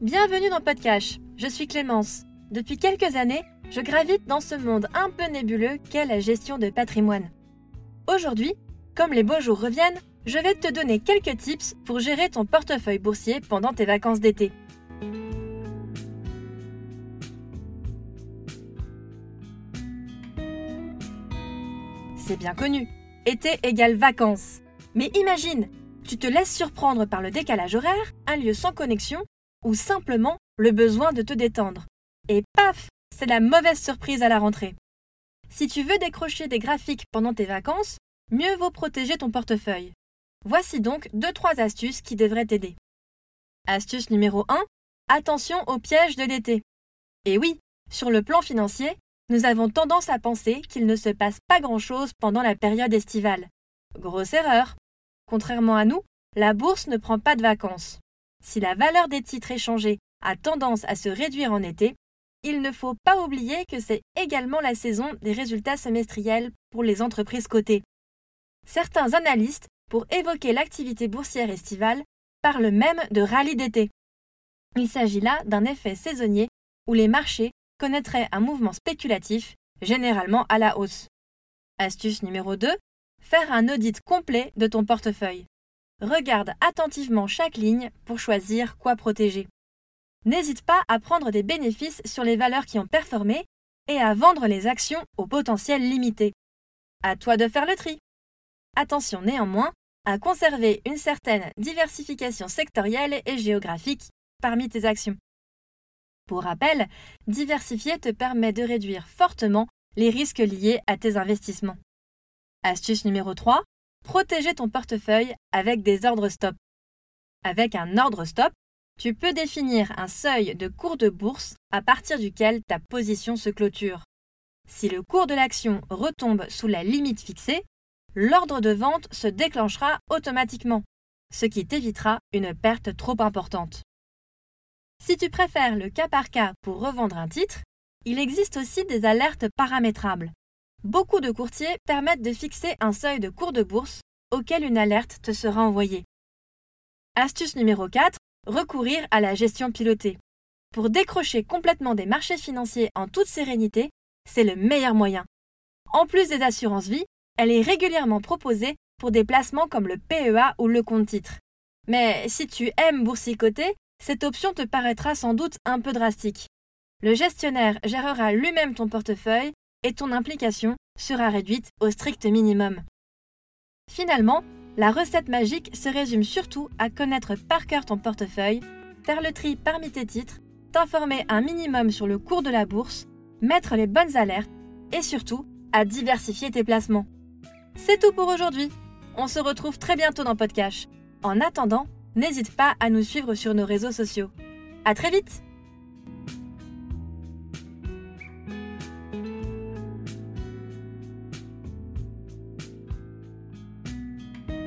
Bienvenue dans Podcast. Je suis Clémence. Depuis quelques années, je gravite dans ce monde un peu nébuleux qu'est la gestion de patrimoine. Aujourd'hui, comme les beaux jours reviennent, je vais te donner quelques tips pour gérer ton portefeuille boursier pendant tes vacances d'été. C'est bien connu. Été égale vacances. Mais imagine, tu te laisses surprendre par le décalage horaire, un lieu sans connexion ou simplement le besoin de te détendre. Et paf, c'est la mauvaise surprise à la rentrée. Si tu veux décrocher des graphiques pendant tes vacances, mieux vaut protéger ton portefeuille. Voici donc 2-3 astuces qui devraient t'aider. Astuce numéro 1. Attention au piège de l'été. Et oui, sur le plan financier, nous avons tendance à penser qu'il ne se passe pas grand-chose pendant la période estivale. Grosse erreur. Contrairement à nous, la bourse ne prend pas de vacances. Si la valeur des titres échangés a tendance à se réduire en été, il ne faut pas oublier que c'est également la saison des résultats semestriels pour les entreprises cotées. Certains analystes, pour évoquer l'activité boursière estivale, parlent même de rallye d'été. Il s'agit là d'un effet saisonnier où les marchés connaîtraient un mouvement spéculatif, généralement à la hausse. Astuce numéro 2. Faire un audit complet de ton portefeuille. Regarde attentivement chaque ligne pour choisir quoi protéger. N'hésite pas à prendre des bénéfices sur les valeurs qui ont performé et à vendre les actions au potentiel limité. À toi de faire le tri. Attention néanmoins à conserver une certaine diversification sectorielle et géographique parmi tes actions. Pour rappel, diversifier te permet de réduire fortement les risques liés à tes investissements. Astuce numéro 3, Protéger ton portefeuille avec des ordres stop. Avec un ordre stop, tu peux définir un seuil de cours de bourse à partir duquel ta position se clôture. Si le cours de l'action retombe sous la limite fixée, l'ordre de vente se déclenchera automatiquement, ce qui t'évitera une perte trop importante. Si tu préfères le cas par cas pour revendre un titre, il existe aussi des alertes paramétrables. Beaucoup de courtiers permettent de fixer un seuil de cours de bourse auquel une alerte te sera envoyée. Astuce numéro 4. Recourir à la gestion pilotée. Pour décrocher complètement des marchés financiers en toute sérénité, c'est le meilleur moyen. En plus des assurances vie, elle est régulièrement proposée pour des placements comme le PEA ou le compte titre. Mais si tu aimes boursicoter, cette option te paraîtra sans doute un peu drastique. Le gestionnaire gérera lui-même ton portefeuille et ton implication sera réduite au strict minimum. Finalement, la recette magique se résume surtout à connaître par cœur ton portefeuille, faire le tri parmi tes titres, t'informer un minimum sur le cours de la bourse, mettre les bonnes alertes et surtout à diversifier tes placements. C'est tout pour aujourd'hui. On se retrouve très bientôt dans Podcast. En attendant, n'hésite pas à nous suivre sur nos réseaux sociaux. À très vite!